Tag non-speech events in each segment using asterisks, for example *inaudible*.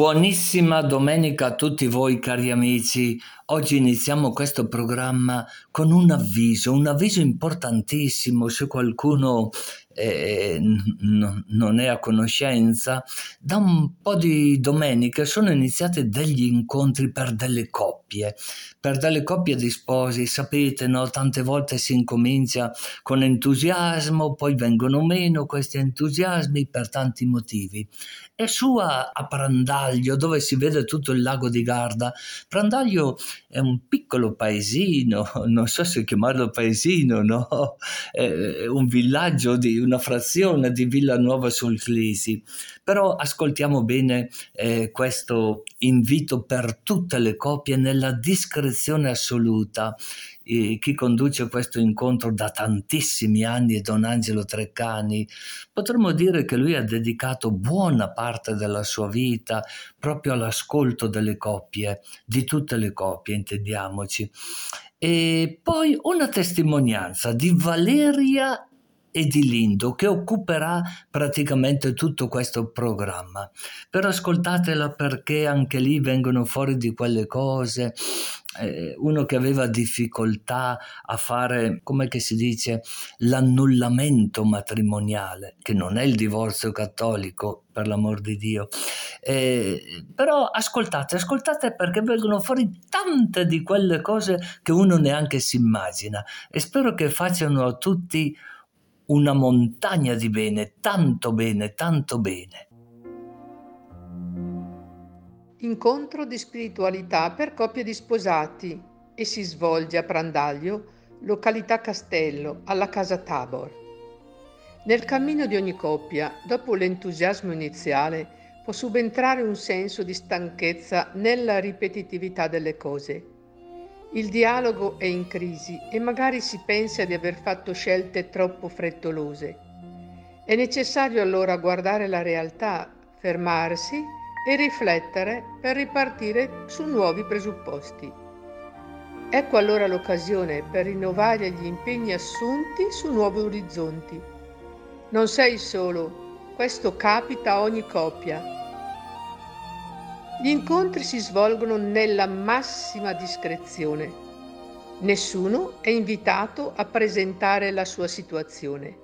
Buonissima domenica a tutti voi cari amici. Oggi iniziamo questo programma con un avviso, un avviso importantissimo se qualcuno eh, n- non è a conoscenza. Da un po' di domeniche sono iniziati degli incontri per delle coppie, per delle coppie di sposi. Sapete, no? tante volte si incomincia con entusiasmo, poi vengono meno questi entusiasmi per tanti motivi. E su a, Prandaglio, dove si vede tutto il lago di Garda, Prandaglio è un piccolo paesino, *laughs* non so se chiamarlo paesino, no? È un villaggio di una frazione di Villanuova sul Clisi. Però ascoltiamo bene eh, questo invito per tutte le coppie nella discrezione assoluta chi conduce questo incontro da tantissimi anni è Don Angelo Treccani, potremmo dire che lui ha dedicato buona parte della sua vita proprio all'ascolto delle coppie, di tutte le coppie, intendiamoci. E poi una testimonianza di Valeria e di Lindo che occuperà praticamente tutto questo programma. Però ascoltatela perché anche lì vengono fuori di quelle cose eh, uno che aveva difficoltà a fare, come si dice, l'annullamento matrimoniale, che non è il divorzio cattolico, per l'amor di Dio. Eh, però ascoltate, ascoltate perché vengono fuori tante di quelle cose che uno neanche si immagina e spero che facciano a tutti una montagna di bene, tanto bene, tanto bene. Incontro di spiritualità per coppie di sposati e si svolge a Prandaglio, località Castello, alla casa Tabor. Nel cammino di ogni coppia, dopo l'entusiasmo iniziale, può subentrare un senso di stanchezza nella ripetitività delle cose. Il dialogo è in crisi e magari si pensa di aver fatto scelte troppo frettolose. È necessario allora guardare la realtà, fermarsi e riflettere per ripartire su nuovi presupposti. Ecco allora l'occasione per rinnovare gli impegni assunti su nuovi orizzonti. Non sei solo, questo capita a ogni coppia. Gli incontri si svolgono nella massima discrezione. Nessuno è invitato a presentare la sua situazione.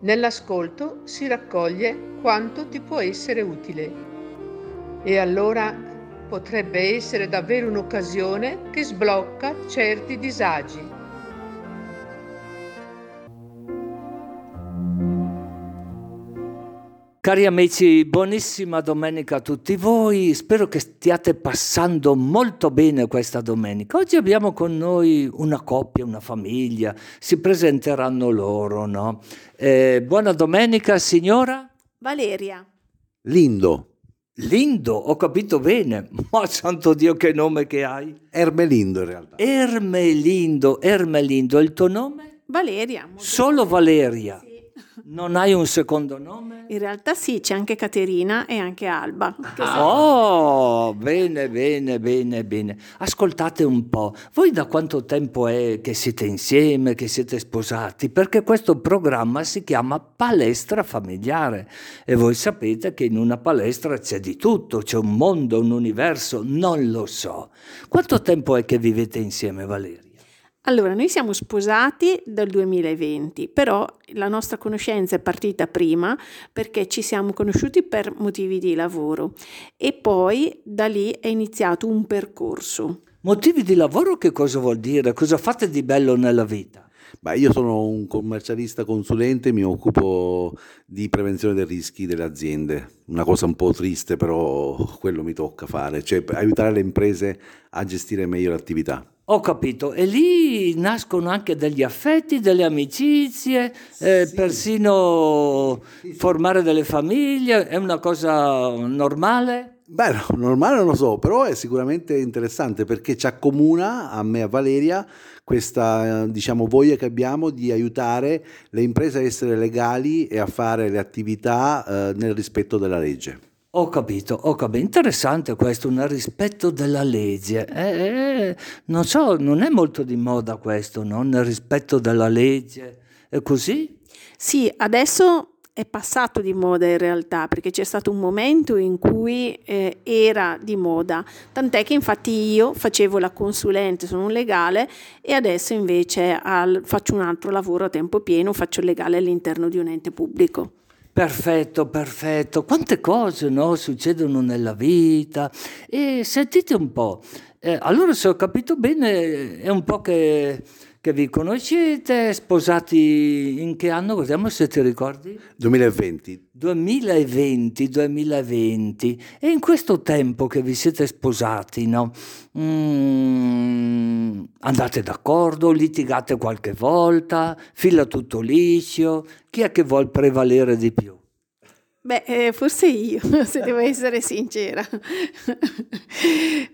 Nell'ascolto si raccoglie quanto ti può essere utile e allora potrebbe essere davvero un'occasione che sblocca certi disagi. Cari amici, buonissima domenica a tutti voi, spero che stiate passando molto bene questa domenica. Oggi abbiamo con noi una coppia, una famiglia, si presenteranno loro, no? Eh, buona domenica signora? Valeria. Lindo. Lindo, ho capito bene, *laughs* ma santo Dio che nome che hai? Ermelindo in realtà. Ermelindo, Ermelindo, il tuo nome? Valeria. Solo Valeria. Sì. Non hai un secondo nome? In realtà sì, c'è anche Caterina e anche Alba. Oh, bene, bene, bene, bene. Ascoltate un po', voi da quanto tempo è che siete insieme, che siete sposati? Perché questo programma si chiama Palestra Familiare e voi sapete che in una palestra c'è di tutto, c'è un mondo, un universo, non lo so. Quanto tempo è che vivete insieme, Valeria? Allora, noi siamo sposati dal 2020, però la nostra conoscenza è partita prima perché ci siamo conosciuti per motivi di lavoro e poi da lì è iniziato un percorso. Motivi di lavoro che cosa vuol dire? Cosa fate di bello nella vita? Beh, io sono un commercialista consulente, mi occupo di prevenzione dei rischi delle aziende. Una cosa un po' triste, però quello mi tocca fare, cioè aiutare le imprese a gestire meglio l'attività. Ho capito, e lì nascono anche degli affetti, delle amicizie, eh, sì. persino sì, sì. formare delle famiglie, è una cosa normale? Beh, no, normale non lo so, però è sicuramente interessante perché ci accomuna a me e a Valeria questa diciamo, voglia che abbiamo di aiutare le imprese a essere legali e a fare le attività eh, nel rispetto della legge. Ho capito, ho capito. Interessante questo, un rispetto della legge. Eh, eh, non so, non è molto di moda questo, no? Nel rispetto della legge. È così? Sì, adesso è passato di moda in realtà, perché c'è stato un momento in cui eh, era di moda, tant'è che infatti io facevo la consulente, sono un legale e adesso invece al, faccio un altro lavoro a tempo pieno, faccio il legale all'interno di un ente pubblico. Perfetto, perfetto. Quante cose no, succedono nella vita. E sentite un po', eh, allora se ho capito bene è un po' che che vi conoscete, sposati in che anno? Vediamo se ti ricordi. 2020. 2020, 2020. E in questo tempo che vi siete sposati, no? Mm, andate d'accordo, litigate qualche volta, fila tutto liscio, chi è che vuol prevalere di più? Beh, eh, forse io, *laughs* se devo essere sincera.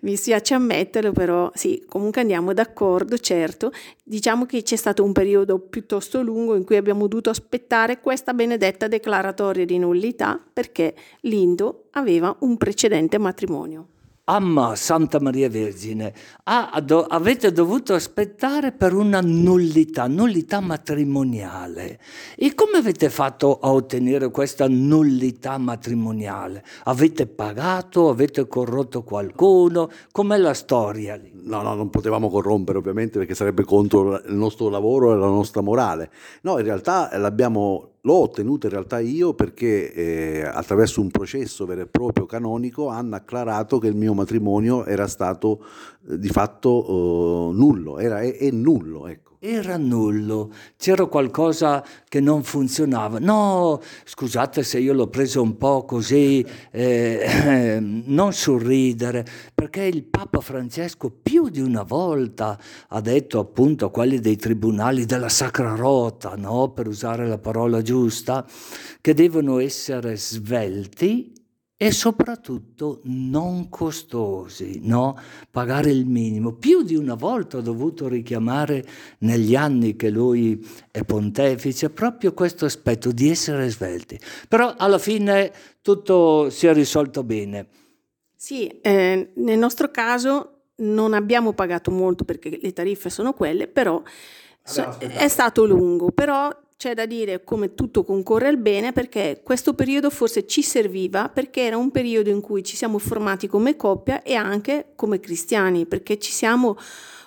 Mi spiace ammetterlo, però sì, comunque andiamo d'accordo, certo. Diciamo che c'è stato un periodo piuttosto lungo in cui abbiamo dovuto aspettare questa benedetta declaratoria di nullità perché Lindo aveva un precedente matrimonio. Amma Santa Maria Vergine, ah, do, avete dovuto aspettare per una nullità, nullità matrimoniale. E come avete fatto a ottenere questa nullità matrimoniale? Avete pagato? Avete corrotto qualcuno? Com'è la storia? No, no, non potevamo corrompere ovviamente perché sarebbe contro il nostro lavoro e la nostra morale. No, in realtà l'abbiamo L'ho ottenuta in realtà io perché eh, attraverso un processo vero e proprio canonico hanno acclarato che il mio matrimonio era stato eh, di fatto eh, nullo, era, è, è nullo. Ecco era nullo, c'era qualcosa che non funzionava. No, scusate se io l'ho preso un po' così, eh, *clears throat* non sorridere, perché il Papa Francesco più di una volta ha detto appunto a quelli dei tribunali della Sacra Rota, no? per usare la parola giusta, che devono essere svelti e soprattutto non costosi, no? pagare il minimo. Più di una volta ho dovuto richiamare negli anni che lui è pontefice proprio questo aspetto di essere svelti. Però alla fine tutto si è risolto bene. Sì, eh, nel nostro caso non abbiamo pagato molto perché le tariffe sono quelle, però so, è stato lungo, però c'è da dire come tutto concorre al bene perché questo periodo forse ci serviva perché era un periodo in cui ci siamo formati come coppia e anche come cristiani perché ci siamo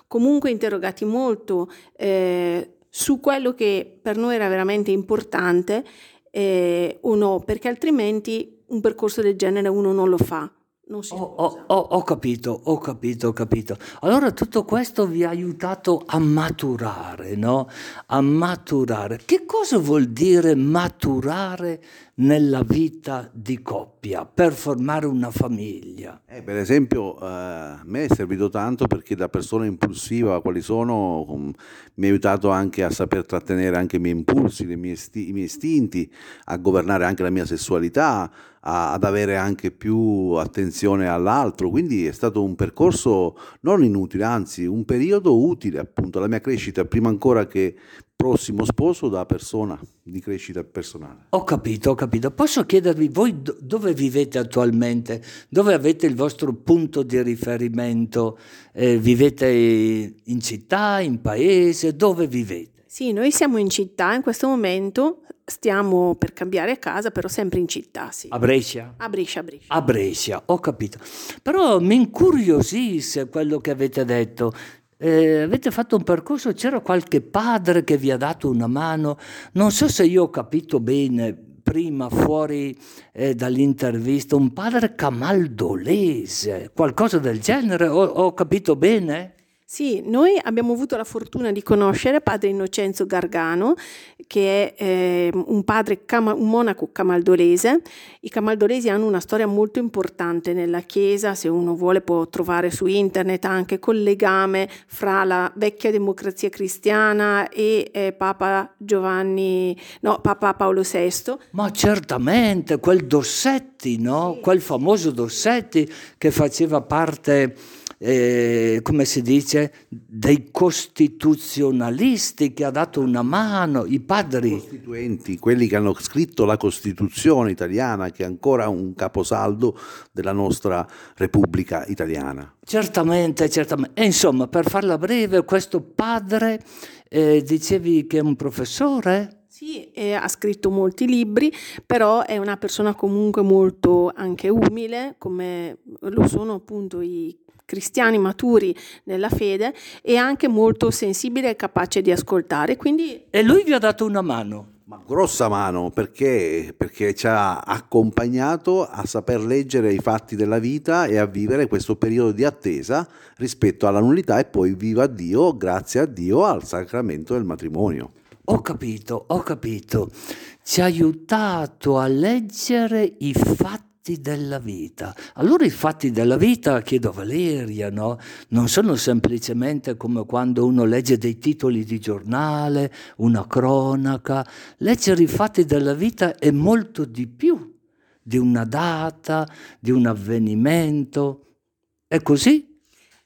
comunque interrogati molto eh, su quello che per noi era veramente importante eh, o no perché altrimenti un percorso del genere uno non lo fa non si ho, ho, ho, ho, capito, ho capito, ho capito. Allora tutto questo vi ha aiutato a maturare, no? A maturare. Che cosa vuol dire maturare nella vita di coppia per formare una famiglia? Eh, per esempio, eh, a me è servito tanto perché da persona impulsiva, quali sono, um, mi ha aiutato anche a saper trattenere anche i miei impulsi, mie sti- i miei istinti, a governare anche la mia sessualità a, ad avere anche più attenzione all'altro, quindi è stato un percorso non inutile, anzi un periodo utile appunto alla mia crescita, prima ancora che prossimo sposo da persona di crescita personale. Ho capito, ho capito. Posso chiedervi voi dove vivete attualmente? Dove avete il vostro punto di riferimento? Eh, vivete in città, in paese? Dove vivete? Sì, noi siamo in città in questo momento, stiamo per cambiare casa, però sempre in città, sì. A Brescia? A Brescia, a Brescia. A Brescia, ho capito. Però mi incuriosisce quello che avete detto. Eh, avete fatto un percorso, c'era qualche padre che vi ha dato una mano, non so se io ho capito bene prima fuori eh, dall'intervista, un padre camaldolese, qualcosa del genere, ho, ho capito bene? Sì, noi abbiamo avuto la fortuna di conoscere padre Innocenzo Gargano, che è eh, un padre, un monaco camaldolese. I camaldolesi hanno una storia molto importante nella Chiesa, se uno vuole può trovare su internet anche col legame fra la vecchia democrazia cristiana e eh, Papa Giovanni, no, Papa Paolo VI. Ma certamente, quel Dossetti, no? Sì. Quel famoso Dossetti che faceva parte eh, come si dice, dei costituzionalisti che ha dato una mano, i padri. I costituenti, quelli che hanno scritto la Costituzione italiana, che è ancora un caposaldo della nostra Repubblica italiana. Certamente, certamente. E insomma, per farla breve, questo padre, eh, dicevi che è un professore? Sì, eh, ha scritto molti libri, però è una persona comunque molto anche umile, come lo sono appunto i cristiani maturi nella fede e anche molto sensibile e capace di ascoltare. Quindi... E lui vi ha dato una mano. Ma grossa mano perché? Perché ci ha accompagnato a saper leggere i fatti della vita e a vivere questo periodo di attesa rispetto alla nullità e poi viva Dio, grazie a Dio, al sacramento del matrimonio. Ho capito, ho capito. Ci ha aiutato a leggere i fatti della vita. Allora i fatti della vita, chiedo a Valeria, no? non sono semplicemente come quando uno legge dei titoli di giornale, una cronaca. Leggere i fatti della vita è molto di più di una data, di un avvenimento. È così?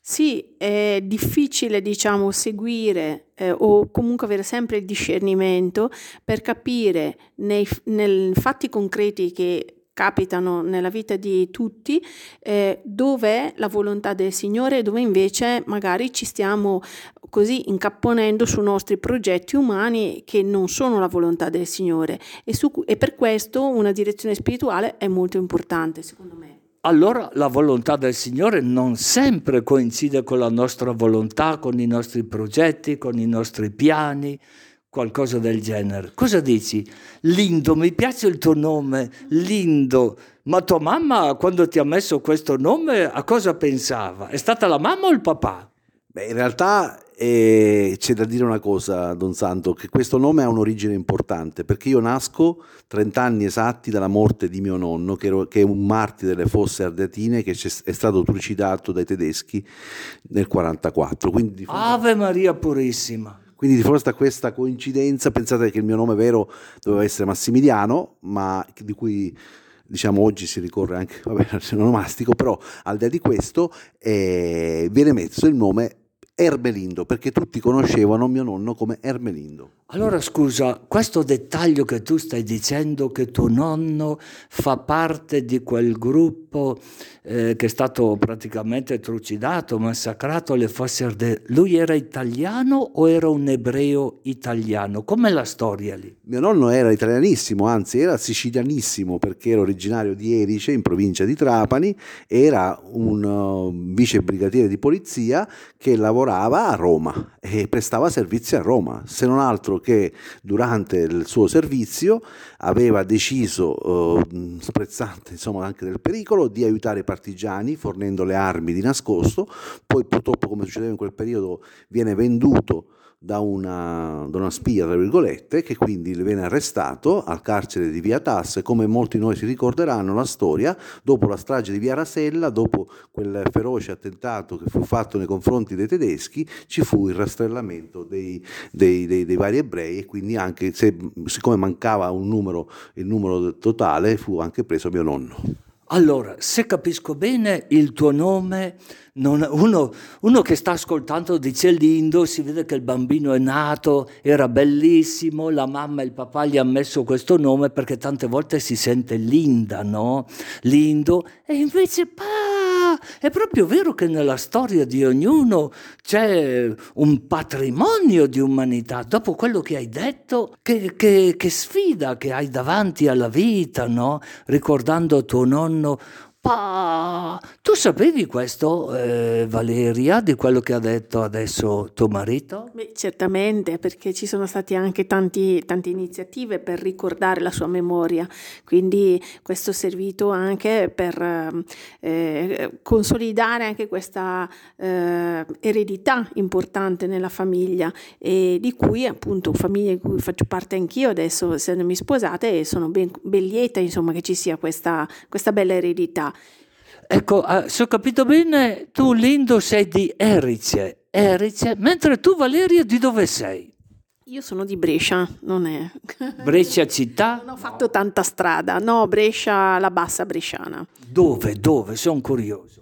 Sì, è difficile, diciamo, seguire eh, o comunque avere sempre il discernimento per capire nei, nei fatti concreti che capitano nella vita di tutti, eh, dove la volontà del Signore e dove invece magari ci stiamo così incapponendo su nostri progetti umani che non sono la volontà del Signore. E, su, e per questo una direzione spirituale è molto importante secondo me allora la volontà del Signore non sempre coincide con la nostra volontà, con i nostri progetti, con i nostri piani, qualcosa del genere. Cosa dici? Lindo, mi piace il tuo nome, Lindo. Ma tua mamma, quando ti ha messo questo nome, a cosa pensava? È stata la mamma o il papà? Beh, in realtà e c'è da dire una cosa, Don Santo, che questo nome ha un'origine importante, perché io nasco 30 anni esatti dalla morte di mio nonno, che, ero, che è un martire delle fosse ardeatine, che è stato trucidato dai tedeschi nel 1944. Quindi Ave Maria Purissima! Quindi di fronte a questa coincidenza, pensate che il mio nome vero doveva essere Massimiliano, ma di cui diciamo oggi si ricorre anche *laughs* vabbè, al onomastico, però al di là di questo eh, viene messo il nome Ermelindo, perché tutti conoscevano mio nonno come Ermelindo. Allora scusa, questo dettaglio che tu stai dicendo che tuo nonno fa parte di quel gruppo eh, che è stato praticamente trucidato, massacrato alle fosse ardeatine, lui era italiano o era un ebreo italiano? Com'è la storia lì? Mio nonno era italianissimo, anzi era sicilianissimo perché era originario di Erice in provincia di Trapani, era un uh, vice brigadiere di polizia che lavorava a Roma e prestava servizi a Roma, se non altro che durante il suo servizio aveva deciso, eh, sprezzante insomma anche del pericolo, di aiutare i partigiani fornendo le armi di nascosto, poi purtroppo come succedeva in quel periodo viene venduto da una, da una, spia, tra virgolette, che quindi viene arrestato al carcere di Via Tasse, come molti di noi si ricorderanno la storia, dopo la strage di Via Rasella, dopo quel feroce attentato che fu fatto nei confronti dei tedeschi, ci fu il rastrellamento dei, dei, dei, dei vari ebrei e quindi anche, se, siccome mancava un numero, il numero totale, fu anche preso mio nonno. Allora, se capisco bene, il tuo nome non, uno, uno, che sta ascoltando dice lindo, si vede che il bambino è nato, era bellissimo, la mamma e il papà gli hanno messo questo nome perché tante volte si sente linda, no? Lindo, e invece pa, è proprio vero che nella storia di ognuno c'è un patrimonio di umanità. Dopo quello che hai detto, che, che, che sfida che hai davanti alla vita, no? Ricordando tuo nonno Pa, tu sapevi questo, eh, Valeria, di quello che ha detto adesso tuo marito? Beh, certamente, perché ci sono state anche tanti, tante iniziative per ricordare la sua memoria, quindi questo è servito anche per eh, consolidare anche questa eh, eredità importante nella famiglia e di cui appunto famiglia di cui faccio parte anch'io adesso essendomi sposata e sono ben, ben lieta insomma che ci sia questa, questa bella eredità. Ecco, ah, se ho capito bene, tu Lindo sei di Erice, Erice, mentre tu Valeria di dove sei? Io sono di Brescia, non è... Brescia città? Non ho fatto tanta strada, no, Brescia, la bassa bresciana. Dove, dove? Sono curioso.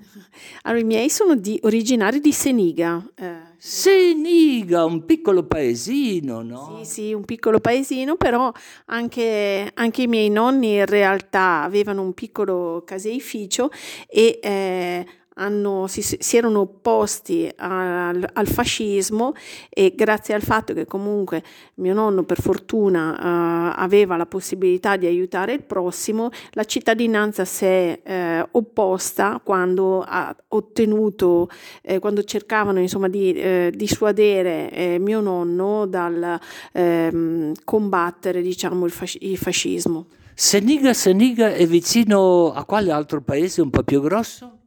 Allora, i miei sono di, originari di Seniga. Eh. Seniga, un piccolo paesino, no? Sì, sì, un piccolo paesino, però anche, anche i miei nonni in realtà avevano un piccolo caseificio e eh, hanno, si, si, erano opposti al, al, fascismo e grazie al fatto che comunque mio nonno per fortuna uh, aveva la possibilità di aiutare il prossimo, la cittadinanza si è eh, opposta quando ha ottenuto, eh, quando cercavano insomma di eh, dissuadere eh, mio nonno dal ehm, combattere diciamo il, fasc- il fascismo. Seniga, Seniga è vicino a quale altro paese un po' più grosso?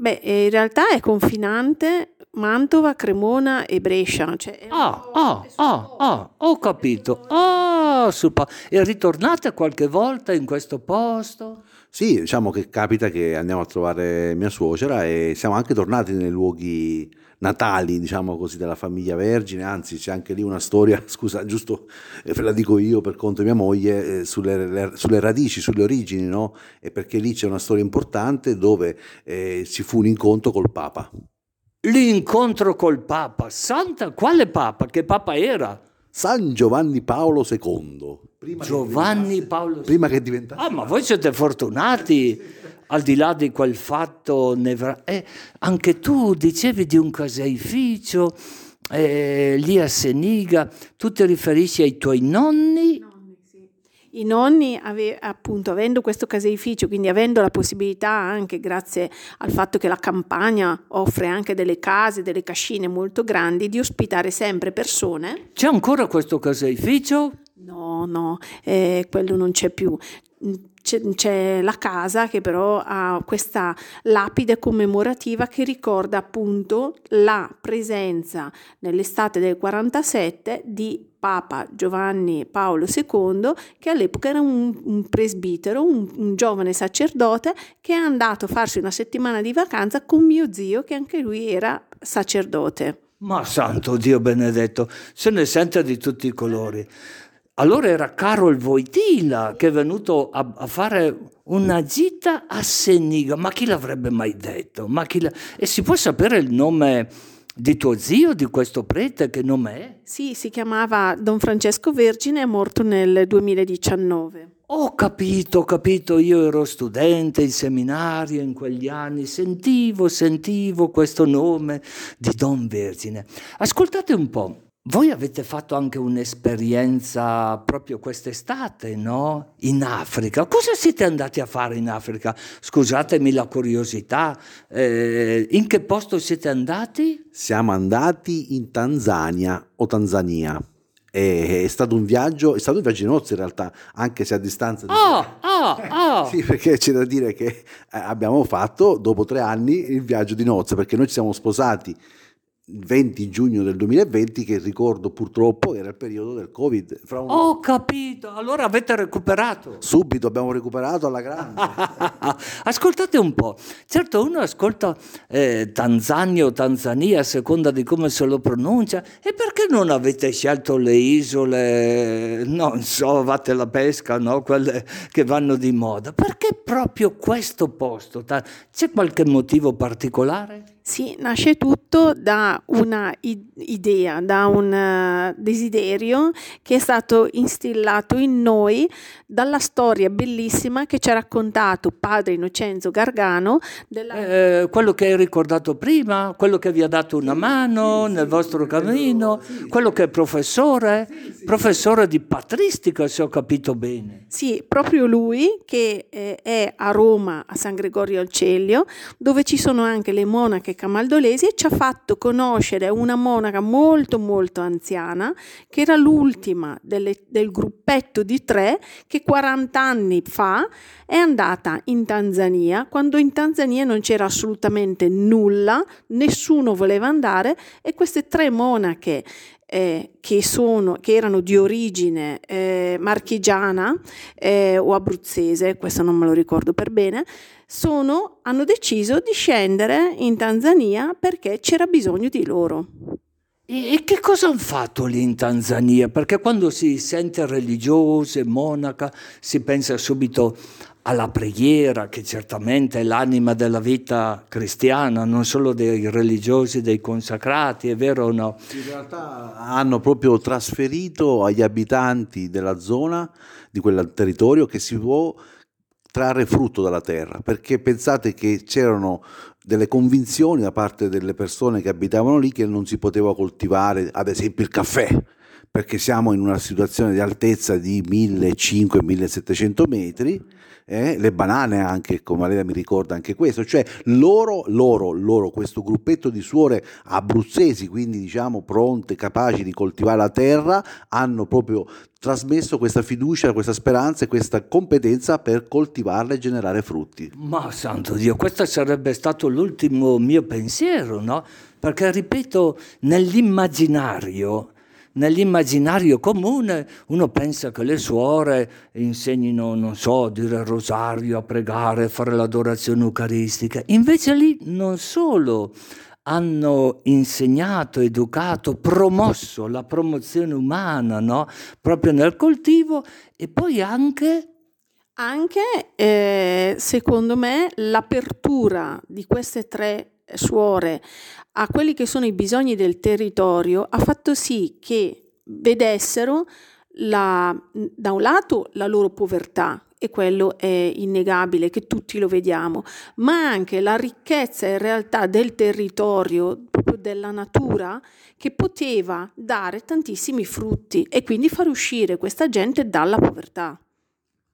Beh, in realtà è confinante Mantova, Cremona e Brescia. Cioè ah, ah, ah, ah, ho capito. Ah, super. E ritornate qualche volta in questo posto? Sì, diciamo che capita che andiamo a trovare mia suocera e siamo anche tornati nei luoghi natali, diciamo così, della famiglia Vergine, anzi c'è anche lì una storia, *laughs* scusa, giusto ve la dico io per conto di mia moglie, eh, sulle, le, sulle, radici, sulle origini, no? E perché lì c'è una storia importante dove eh, ci fu un incontro col Papa. L'incontro col Papa, santa, quale Papa? Che Papa era? San Giovanni Paolo II. Prima Giovanni Paolo II. Prima che diventasse. Ah, ma voi siete fortunati al di là di quel fatto, nevra- eh, anche tu dicevi di un caseificio eh, lì a Seniga, tu ti riferisci ai tuoi nonni? I nonni, ave, appunto, avendo questo caseificio, quindi avendo la possibilità anche grazie al fatto che la campagna offre anche delle case, delle cascine molto grandi, di ospitare sempre persone. C'è ancora questo caseificio? No, no, eh, quello non c'è più c'è, c'è, la casa che però ha questa lapide commemorativa che ricorda appunto la presenza nell'estate del 47 di Papa Giovanni Paolo II, che all'epoca era un, un presbitero, un, un, giovane sacerdote che è andato a farsi una settimana di vacanza con mio zio, che anche lui era sacerdote. Ma santo Dio benedetto, se ne sente di tutti i colori. Allora era Carol Voitila che è venuto a, a fare una gita a Seniga. Ma chi l'avrebbe mai detto? La... E si può sapere il nome di tuo zio, di questo prete, che nome è? Sì, si chiamava Don Francesco Vergine, è morto nel 2019. Ho capito, ho capito, io ero studente in seminario in quegli anni, sentivo, sentivo questo nome di Don Vergine. Ascoltate un po'. Voi avete fatto anche un'esperienza proprio quest'estate, no? In Africa. Cosa siete andati a fare in Africa? Scusatemi la curiosità. Eh, in che posto siete andati? Siamo andati in Tanzania o Tanzania. È stato un viaggio, è stato un viaggio di nozze in realtà, anche se a distanza di... Ah, ah, ah. sì, perché c'è da dire che eh, abbiamo fatto dopo tre anni il viaggio di nozze, perché noi ci siamo sposati 20 giugno del 2020 che ricordo purtroppo era il periodo del covid. Un... ho capito allora avete recuperato. Subito abbiamo recuperato alla grande. *laughs* Ascoltate un po' certo uno ascolta eh, Tanzania o Tanzania a seconda di come se lo pronuncia e perché non avete scelto le isole non so vate la pesca no? quelle che vanno di moda? Perché proprio questo posto? C'è qualche motivo particolare? Sì, nasce tutto da una idea, da un uh, desiderio che è stato instillato in noi dalla storia bellissima che ci ha raccontato padre Innocenzo Gargano. Della... Eh, quello che hai ricordato prima, quello che vi ha dato una mano nel vostro cammino, quello che è professore, professore di patristica se ho capito bene. Sì, proprio lui che eh, è a Roma, a San Gregorio al Celio, dove ci sono anche le monache camaldolesi e ci ha fatto conoscere una monaca molto molto anziana che era l'ultima delle, del gruppetto di tre che 40 anni fa è andata in Tanzania. Quando in Tanzania non c'era assolutamente nulla, nessuno voleva andare e queste tre monache eh, che, sono, che, erano di origine eh, marchigiana eh, o abruzzese, questo non me lo ricordo per bene, sono, hanno deciso di scendere in Tanzania perché c'era bisogno di loro. E che cosa hanno fatto lì in Tanzania? Perché quando si sente religiose, monaca, si pensa subito alla preghiera, che certamente è l'anima della vita cristiana, non solo dei religiosi, dei consacrati, è vero o no? In realtà hanno proprio trasferito agli abitanti della zona, di quel territorio, che si può trarre frutto dalla terra, perché pensate che c'erano delle convinzioni da parte delle persone che abitavano lì che non si poteva coltivare ad esempio il caffè perché siamo in una situazione di altezza di 1500-1700 metri, eh? le banane anche, come lei mi ricorda anche questo, cioè loro, loro, loro, questo gruppetto di suore abruzzesi, quindi diciamo pronte, capaci di coltivare la terra, hanno proprio trasmesso questa fiducia, questa speranza e questa competenza per coltivarla e generare frutti. Ma santo Dio, questo sarebbe stato l'ultimo mio pensiero, no? Perché ripeto, nell'immaginario nell'immaginario comune uno pensa che le suore insegnino, non so, a dire il rosario, a pregare, a fare l'adorazione eucaristica. Invece lì non solo hanno insegnato, educato, promosso la promozione umana, no? proprio nel coltivo e poi anche anche, eh, secondo me, l'apertura di queste tre suore a quelli che sono i bisogni del territorio ha fatto sì che vedessero la, da un lato la loro povertà, e quello è innegabile che tutti lo vediamo, ma anche la ricchezza in realtà del territorio, della natura, che poteva dare tantissimi frutti e quindi far uscire questa gente dalla povertà.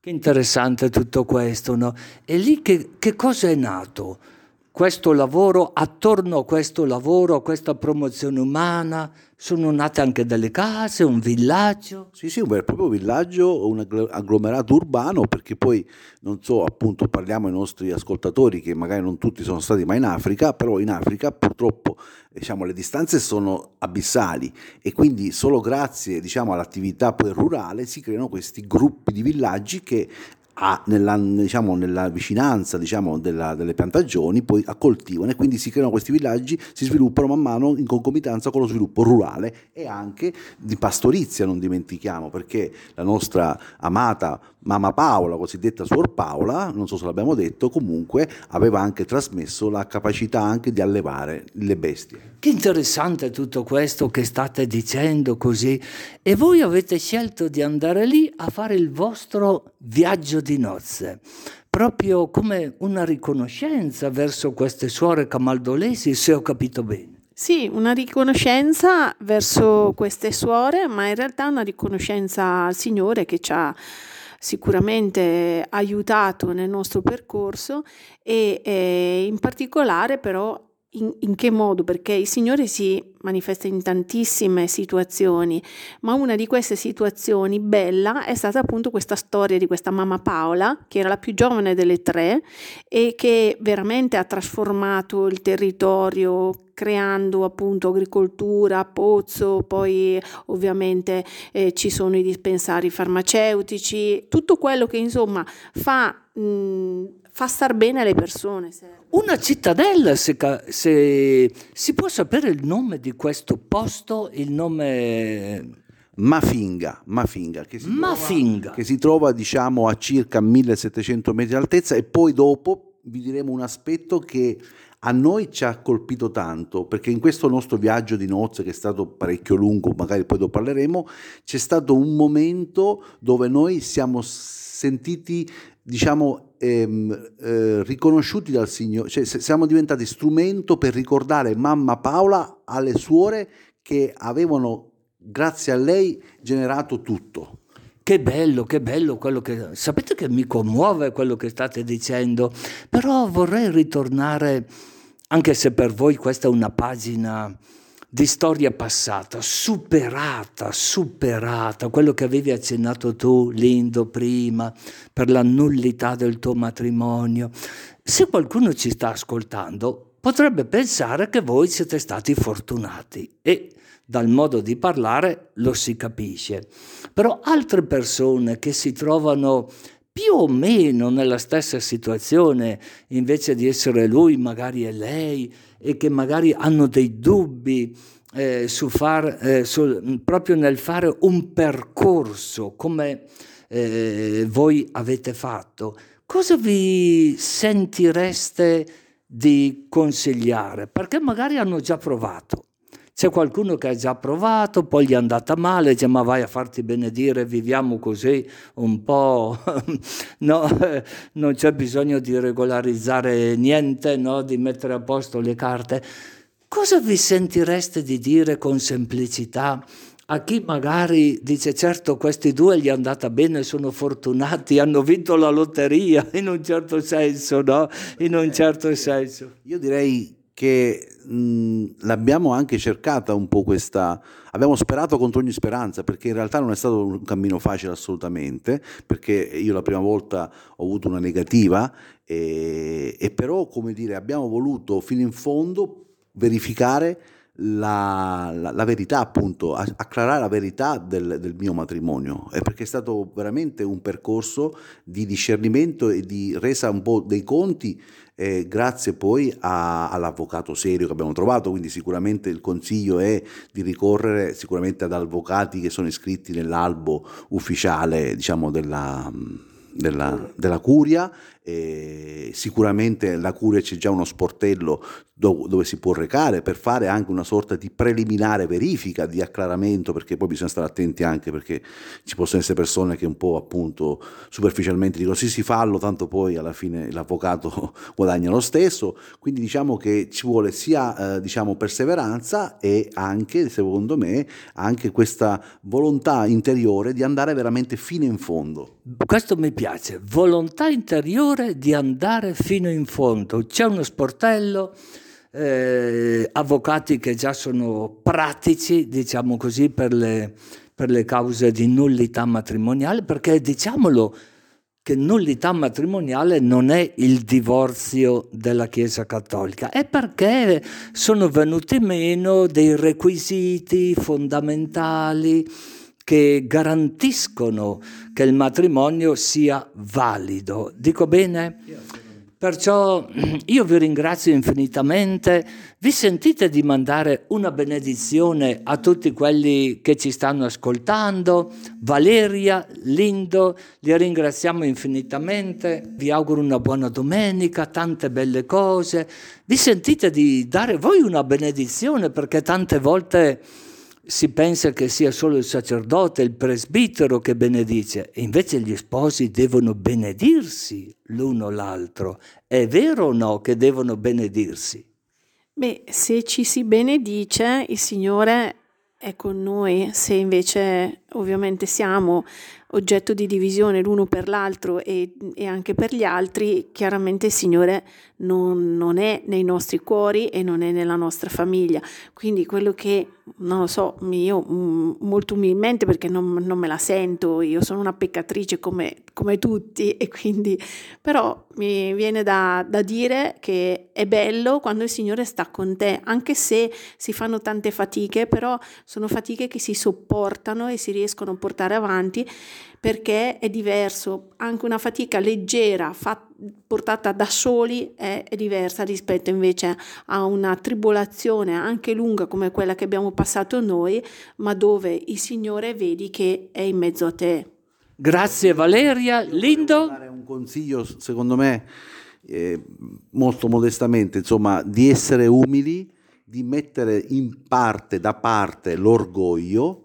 Che interessante tutto questo, no? E lì che, che cosa è nato? Questo lavoro, attorno a questo lavoro, a questa promozione umana, sono nate anche delle case, un villaggio. Sì, sì, un vero e proprio villaggio, un agglomerato urbano, perché poi, non so, appunto parliamo ai nostri ascoltatori che magari non tutti sono stati mai in Africa, però in Africa purtroppo diciamo, le distanze sono abissali e quindi solo grazie diciamo, all'attività poi rurale si creano questi gruppi di villaggi che a, nella, diciamo, nella, vicinanza diciamo, della, delle piantagioni poi coltivano e quindi si creano questi villaggi, si sviluppano man mano in concomitanza con lo sviluppo rurale e anche di pastorizia, non dimentichiamo, perché la nostra amata mamma Paola, cosiddetta suor Paola, non so se l'abbiamo detto, comunque aveva anche trasmesso la capacità anche di allevare le bestie. Che interessante tutto questo che state dicendo così e voi avete scelto di andare lì a fare il vostro viaggio di nozze proprio come una riconoscenza verso queste suore camaldolesi, se ho capito bene. Sì, una riconoscenza verso queste suore, ma in realtà una riconoscenza al Signore che ci ha sicuramente aiutato nel nostro percorso e, e in particolare però in, in, che modo? Perché il Signore si manifesta in tantissime situazioni, ma una di queste situazioni bella è stata appunto questa storia di questa mamma Paola, che era la più giovane delle tre e che veramente ha trasformato il territorio creando appunto agricoltura, pozzo, poi ovviamente eh, ci sono i dispensari farmaceutici, tutto quello che insomma fa, mh, fa star bene alle persone. Una cittadella, se, se, si può sapere il nome di questo posto, il nome... Mafinga, Mafinga, che si, Mafinga. Trova, che si trova diciamo a circa 1700 metri di altezza e poi dopo vi diremo un aspetto che a noi ci ha colpito tanto perché in questo nostro viaggio di nozze che è stato parecchio lungo, magari poi dopo parleremo, c'è stato un momento dove noi siamo sentiti diciamo ehm, eh, riconosciuti dal Signore, cioè siamo diventati strumento per ricordare mamma Paola alle suore che avevano grazie a lei generato tutto. Che bello, che bello quello che... Sapete che mi commuove quello che state dicendo, però vorrei ritornare, anche se per voi questa è una pagina di storia passata, superata, superata, quello che avevi accennato tu, Lindo, prima, per la nullità del tuo matrimonio. Se qualcuno ci sta ascoltando, potrebbe pensare che voi siete stati fortunati e dal modo di parlare lo si capisce. Però altre persone che si trovano più o meno nella stessa situazione, invece di essere lui, magari è lei, e che magari hanno dei dubbi eh, su far, eh, su, proprio nel fare un percorso come eh, voi avete fatto, cosa vi sentireste di consigliare? Perché magari hanno già provato, C'è qualcuno che ha già provato, poi gli è andata male, dice ma vai a farti benedire, viviamo così un po', *laughs* no, *laughs* non c'è bisogno di regolarizzare niente, no? di mettere a posto le carte. Cosa vi sentireste di dire con semplicità a chi magari dice certo questi due gli è andata bene, sono fortunati, hanno vinto la lotteria *laughs* in un certo senso, no? In un certo senso. Io direi che mh, l'abbiamo anche cercata un po' questa, abbiamo sperato contro ogni speranza perché in realtà non è stato un cammino facile assolutamente perché io la prima volta ho avuto una negativa e, e però come dire abbiamo voluto fino in fondo verificare la, la, la, verità, appunto, acclarare la verità del, del, mio matrimonio, è perché è stato veramente un percorso di discernimento e di resa un po' dei conti, eh, grazie poi a, all'avvocato serio che abbiamo trovato, quindi sicuramente il consiglio è di ricorrere sicuramente ad avvocati che sono iscritti nell'albo ufficiale, diciamo, della della, della curia, e sicuramente la curia c'è già uno sportello dove si può recare per fare anche una sorta di preliminare verifica, di acclaramento, perché poi bisogna stare attenti anche perché ci possono essere persone che un po' appunto superficialmente dicono sì, si fallo, tanto poi alla fine l'avvocato *laughs* guadagna lo stesso, quindi diciamo che ci vuole sia eh, diciamo perseveranza e anche, secondo me, anche questa volontà interiore di andare veramente fino in fondo. Questo mi piace, volontà interiore di andare fino in fondo. C'è uno sportello eh, avvocati che già sono pratici, diciamo così, per le, per le cause di nullità matrimoniale, perché diciamolo che nullità matrimoniale non è il divorzio della Chiesa Cattolica, è perché sono venuti meno dei requisiti fondamentali che garantiscono che il matrimonio sia valido. Dico bene? Perciò io vi ringrazio infinitamente. Vi sentite di mandare una benedizione a tutti quelli che ci stanno ascoltando? Valeria, Lindo, li ringraziamo infinitamente. Vi auguro una buona domenica, tante belle cose. Vi sentite di dare voi una benedizione perché tante volte si pensa che sia solo il sacerdote, il presbitero che benedice, invece gli sposi devono benedirsi l'uno l'altro. È vero o no che devono benedirsi? Beh, se ci si benedice, il Signore è con noi, se invece ovviamente siamo oggetto di divisione l'uno per l'altro e, e anche per gli altri, chiaramente il Signore non, non, è nei nostri cuori e non è nella nostra famiglia. Quindi quello che, non lo so, io mm, molto umilmente perché non, non me la sento, io sono una peccatrice come, come, tutti e quindi però mi viene da, da dire che è bello quando il Signore sta con te, anche se si fanno tante fatiche, però sono fatiche che si sopportano e si riescono a portare avanti perché è diverso, anche una fatica leggera fat- portata da soli è, è, diversa rispetto invece a una tribolazione anche lunga come quella che abbiamo passato noi, ma dove il Signore vedi che è in mezzo a te. Grazie Valeria, Lindo. Dare un consiglio secondo me eh, molto modestamente, insomma, di essere umili, di mettere in parte da parte l'orgoglio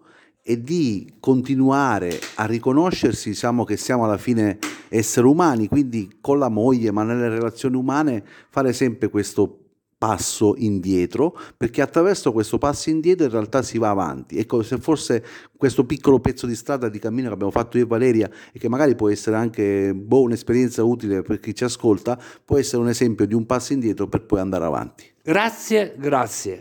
e di continuare a riconoscersi, diciamo che siamo alla fine esseri umani, quindi con la moglie, ma nelle relazioni umane fare sempre questo passo indietro, perché attraverso questo passo indietro in realtà si va avanti. Ecco, se forse questo piccolo pezzo di strada di cammino che abbiamo fatto io e Valeria e che magari può essere anche boh, un'esperienza utile per chi ci ascolta, può essere un esempio di un passo indietro per poi andare avanti. Grazie, grazie.